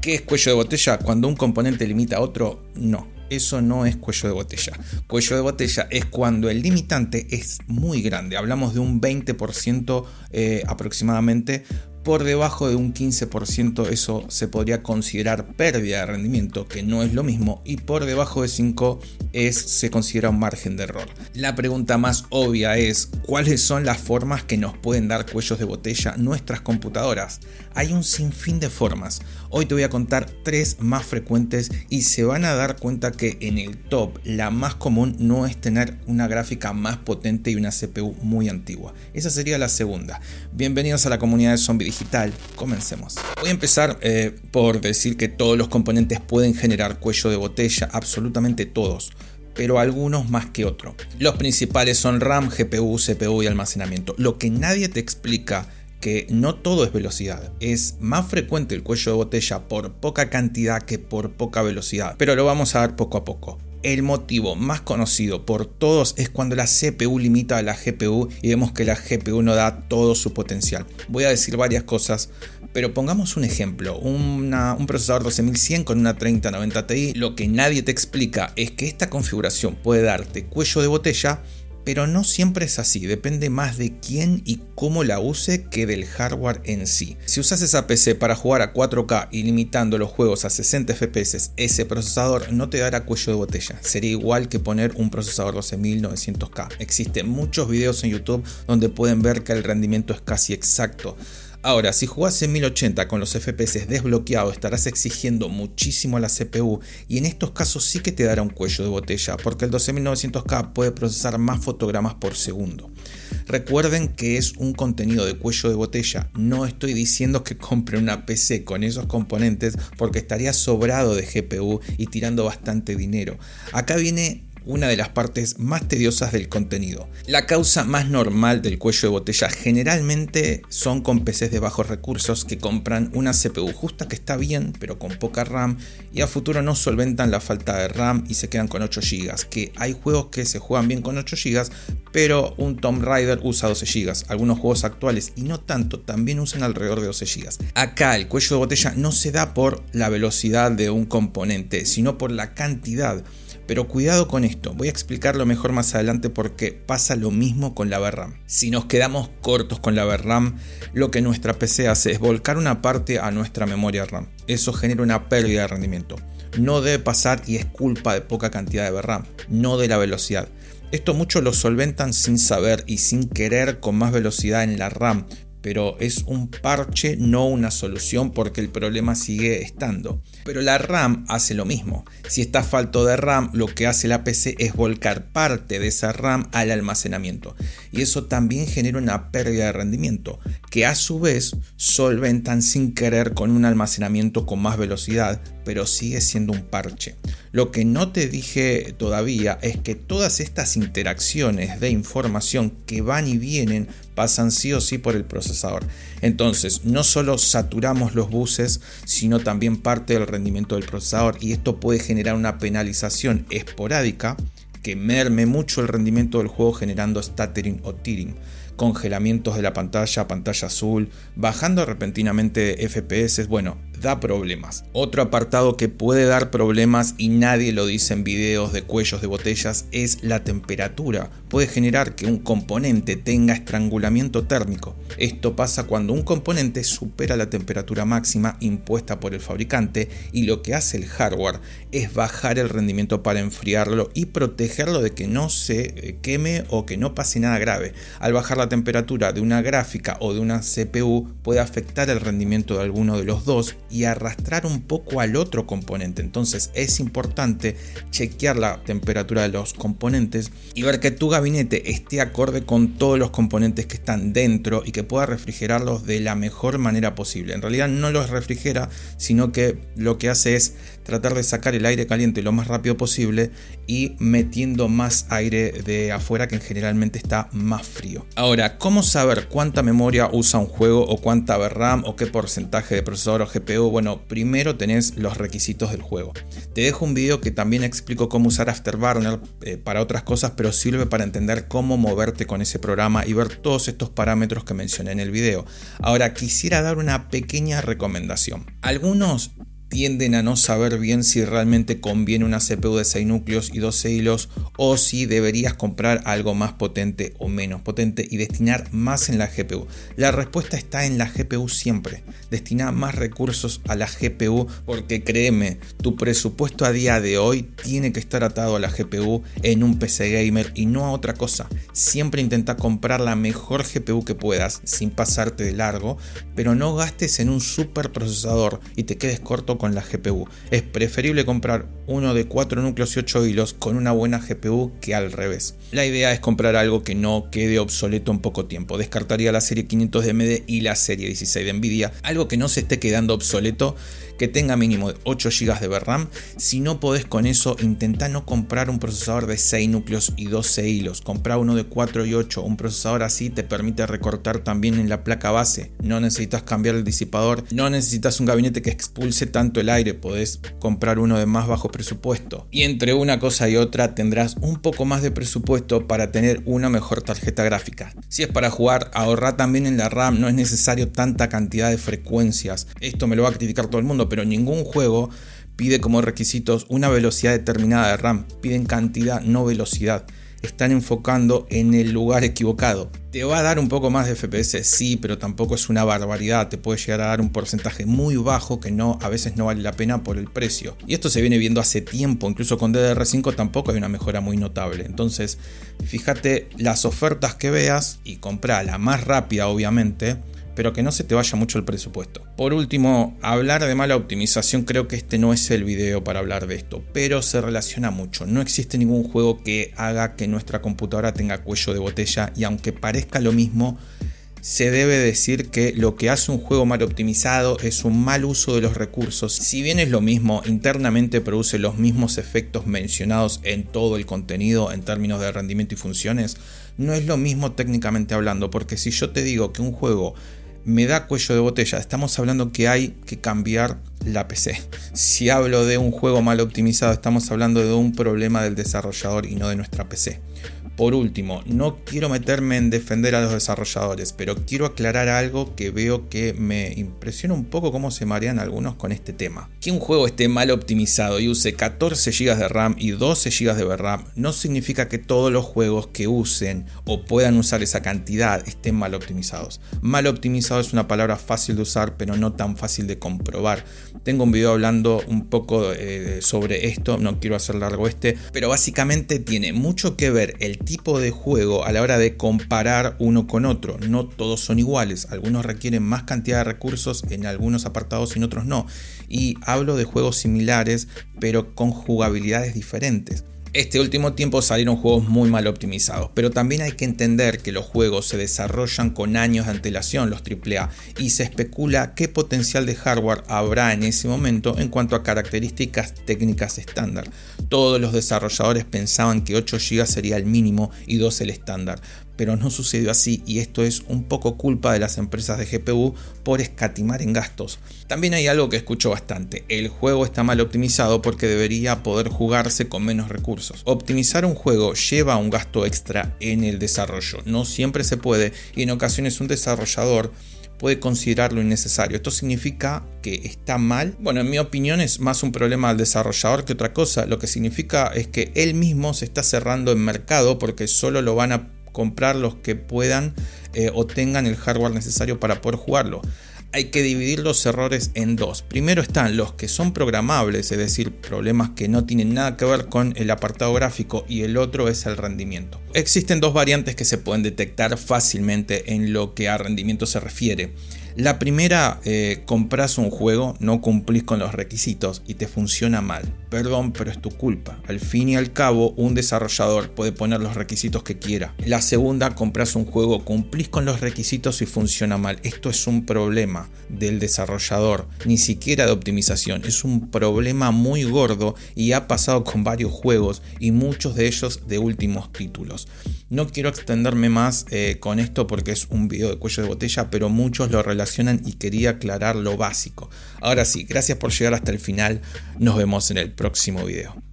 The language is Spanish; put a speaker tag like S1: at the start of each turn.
S1: ¿Qué es cuello de botella? Cuando un componente limita a otro, no. Eso no es cuello de botella. Cuello de botella es cuando el limitante es muy grande. Hablamos de un 20% eh, aproximadamente por debajo de un 15% eso se podría considerar pérdida de rendimiento, que no es lo mismo, y por debajo de 5 es, se considera un margen de error. La pregunta más obvia es, ¿cuáles son las formas que nos pueden dar cuellos de botella nuestras computadoras? Hay un sinfín de formas. Hoy te voy a contar tres más frecuentes y se van a dar cuenta que en el top la más común no es tener una gráfica más potente y una CPU muy antigua. Esa sería la segunda. Bienvenidos a la comunidad de Zombie digital, comencemos. Voy a empezar eh, por decir que todos los componentes pueden generar cuello de botella, absolutamente todos pero algunos más que otros. Los principales son RAM, GPU, CPU y almacenamiento. Lo que nadie te explica que no todo es velocidad. Es más frecuente el cuello de botella por poca cantidad que por poca velocidad, pero lo vamos a ver poco a poco. El motivo más conocido por todos es cuando la CPU limita a la GPU y vemos que la GPU no da todo su potencial. Voy a decir varias cosas, pero pongamos un ejemplo, un procesador 12100 con una 3090 Ti, lo que nadie te explica es que esta configuración puede darte cuello de botella pero no siempre es así, depende más de quién y cómo la use que del hardware en sí. Si usas esa PC para jugar a 4K y limitando los juegos a 60 FPS, ese procesador no te dará cuello de botella, sería igual que poner un procesador 12900K. Existen muchos videos en YouTube donde pueden ver que el rendimiento es casi exacto. Ahora, si jugás en 1080 con los FPS desbloqueados, estarás exigiendo muchísimo a la CPU y en estos casos sí que te dará un cuello de botella, porque el 12900K puede procesar más fotogramas por segundo. Recuerden que es un contenido de cuello de botella, no estoy diciendo que compre una PC con esos componentes porque estaría sobrado de GPU y tirando bastante dinero. Acá viene una de las partes más tediosas del contenido. La causa más normal del cuello de botella generalmente son con PCs de bajos recursos que compran una CPU justa que está bien pero con poca RAM y a futuro no solventan la falta de RAM y se quedan con 8 GB, que hay juegos que se juegan bien con 8 GB pero un Tomb Raider usa 12 GB, algunos juegos actuales y no tanto también usan alrededor de 12 GB. Acá el cuello de botella no se da por la velocidad de un componente, sino por la cantidad pero cuidado con esto, voy a explicarlo mejor más adelante porque pasa lo mismo con la VRAM. Si nos quedamos cortos con la VRAM, lo que nuestra PC hace es volcar una parte a nuestra memoria RAM. Eso genera una pérdida de rendimiento. No debe pasar y es culpa de poca cantidad de VRAM, no de la velocidad. Esto muchos lo solventan sin saber y sin querer con más velocidad en la RAM, pero es un parche, no una solución porque el problema sigue estando. Pero la RAM hace lo mismo. Si está falto de RAM, lo que hace la PC es volcar parte de esa RAM al almacenamiento. Y eso también genera una pérdida de rendimiento, que a su vez solventan sin querer con un almacenamiento con más velocidad, pero sigue siendo un parche. Lo que no te dije todavía es que todas estas interacciones de información que van y vienen pasan sí o sí por el procesador. Entonces, no solo saturamos los buses, sino también parte del rendimiento del procesador y esto puede generar una penalización esporádica que merme mucho el rendimiento del juego generando stuttering o tearing congelamientos de la pantalla, pantalla azul, bajando repentinamente FPS, bueno, da problemas. Otro apartado que puede dar problemas y nadie lo dice en videos de cuellos de botellas es la temperatura. Puede generar que un componente tenga estrangulamiento térmico. Esto pasa cuando un componente supera la temperatura máxima impuesta por el fabricante y lo que hace el hardware es bajar el rendimiento para enfriarlo y protegerlo de que no se eh, queme o que no pase nada grave. Al bajar la temperatura de una gráfica o de una CPU puede afectar el rendimiento de alguno de los dos y arrastrar un poco al otro componente. Entonces es importante chequear la temperatura de los componentes y ver que tu gabinete esté acorde con todos los componentes que están dentro y que pueda refrigerarlos de la mejor manera posible. En realidad no los refrigera, sino que lo que hace es tratar de sacar el aire caliente lo más rápido posible y metiendo más aire de afuera que generalmente está más frío. Ahora, ¿cómo saber cuánta memoria usa un juego o cuánta RAM o qué porcentaje de procesador o GPU? Bueno, primero tenés los requisitos del juego. Te dejo un video que también explico cómo usar Afterburner eh, para otras cosas, pero sirve para entender cómo moverte con ese programa y ver todos estos parámetros que mencioné en el video. Ahora, quisiera dar una pequeña recomendación. Algunos tienden a no saber bien si realmente conviene una CPU de 6 núcleos y 12 hilos o si deberías comprar algo más potente o menos potente y destinar más en la GPU. La respuesta está en la GPU siempre. Destina más recursos a la GPU porque créeme, tu presupuesto a día de hoy tiene que estar atado a la GPU en un PC gamer y no a otra cosa. Siempre intenta comprar la mejor GPU que puedas sin pasarte de largo, pero no gastes en un super procesador y te quedes corto con la GPU. Es preferible comprar uno de 4 núcleos y 8 hilos con una buena GPU que al revés. La idea es comprar algo que no quede obsoleto en poco tiempo. Descartaría la serie 500 de AMD y la serie 16 de Nvidia. Algo que no se esté quedando obsoleto que tenga mínimo 8 GB de VRAM. Si no podés con eso, intenta no comprar un procesador de 6 núcleos y 12 hilos. Compra uno de 4 y 8. Un procesador así te permite recortar también en la placa base. No necesitas cambiar el disipador. No necesitas un gabinete que expulse tanto el aire. Podés comprar uno de más bajo presupuesto. Y entre una cosa y otra tendrás un poco más de presupuesto para tener una mejor tarjeta gráfica. Si es para jugar, ahorra también en la RAM. No es necesario tanta cantidad de frecuencias. Esto me lo va a criticar todo el mundo pero ningún juego pide como requisitos una velocidad determinada de RAM, piden cantidad, no velocidad. Están enfocando en el lugar equivocado. Te va a dar un poco más de FPS, sí, pero tampoco es una barbaridad. Te puede llegar a dar un porcentaje muy bajo que no, a veces no vale la pena por el precio. Y esto se viene viendo hace tiempo, incluso con DDR5 tampoco hay una mejora muy notable. Entonces, fíjate las ofertas que veas y compra la más rápida, obviamente pero que no se te vaya mucho el presupuesto. Por último, hablar de mala optimización, creo que este no es el video para hablar de esto, pero se relaciona mucho. No existe ningún juego que haga que nuestra computadora tenga cuello de botella y aunque parezca lo mismo, se debe decir que lo que hace un juego mal optimizado es un mal uso de los recursos. Si bien es lo mismo, internamente produce los mismos efectos mencionados en todo el contenido en términos de rendimiento y funciones, no es lo mismo técnicamente hablando, porque si yo te digo que un juego me da cuello de botella. Estamos hablando que hay que cambiar la PC. Si hablo de un juego mal optimizado, estamos hablando de un problema del desarrollador y no de nuestra PC. Por último, no quiero meterme en defender a los desarrolladores, pero quiero aclarar algo que veo que me impresiona un poco cómo se marean algunos con este tema. Que un juego esté mal optimizado y use 14 GB de RAM y 12 GB de VRAM no significa que todos los juegos que usen o puedan usar esa cantidad estén mal optimizados. Mal optimizado es una palabra fácil de usar, pero no tan fácil de comprobar. Tengo un video hablando un poco eh, sobre esto, no quiero hacer largo este, pero básicamente tiene mucho que ver el tipo de juego a la hora de comparar uno con otro. No todos son iguales, algunos requieren más cantidad de recursos en algunos apartados y en otros no. Y hablo de juegos similares, pero con jugabilidades diferentes. Este último tiempo salieron juegos muy mal optimizados, pero también hay que entender que los juegos se desarrollan con años de antelación, los AAA, y se especula qué potencial de hardware habrá en ese momento en cuanto a características técnicas estándar. Todos los desarrolladores pensaban que 8 GB sería el mínimo y 2 el estándar, pero no sucedió así y esto es un poco culpa de las empresas de GPU por escatimar en gastos. También hay algo que escucho bastante, el juego está mal optimizado porque debería poder jugarse con menos recursos. Optimizar un juego lleva un gasto extra en el desarrollo, no siempre se puede y en ocasiones un desarrollador puede considerarlo innecesario. ¿Esto significa que está mal? Bueno, en mi opinión es más un problema del desarrollador que otra cosa. Lo que significa es que él mismo se está cerrando en mercado porque solo lo van a comprar los que puedan eh, o tengan el hardware necesario para poder jugarlo. Hay que dividir los errores en dos. Primero están los que son programables, es decir, problemas que no tienen nada que ver con el apartado gráfico y el otro es el rendimiento. Existen dos variantes que se pueden detectar fácilmente en lo que a rendimiento se refiere. La primera, eh, compras un juego, no cumplís con los requisitos y te funciona mal. Perdón, pero es tu culpa. Al fin y al cabo, un desarrollador puede poner los requisitos que quiera. La segunda, compras un juego, cumplís con los requisitos y funciona mal. Esto es un problema del desarrollador, ni siquiera de optimización. Es un problema muy gordo y ha pasado con varios juegos y muchos de ellos de últimos títulos. No quiero extenderme más eh, con esto porque es un video de cuello de botella, pero muchos lo y quería aclarar lo básico. Ahora sí, gracias por llegar hasta el final. Nos vemos en el próximo video.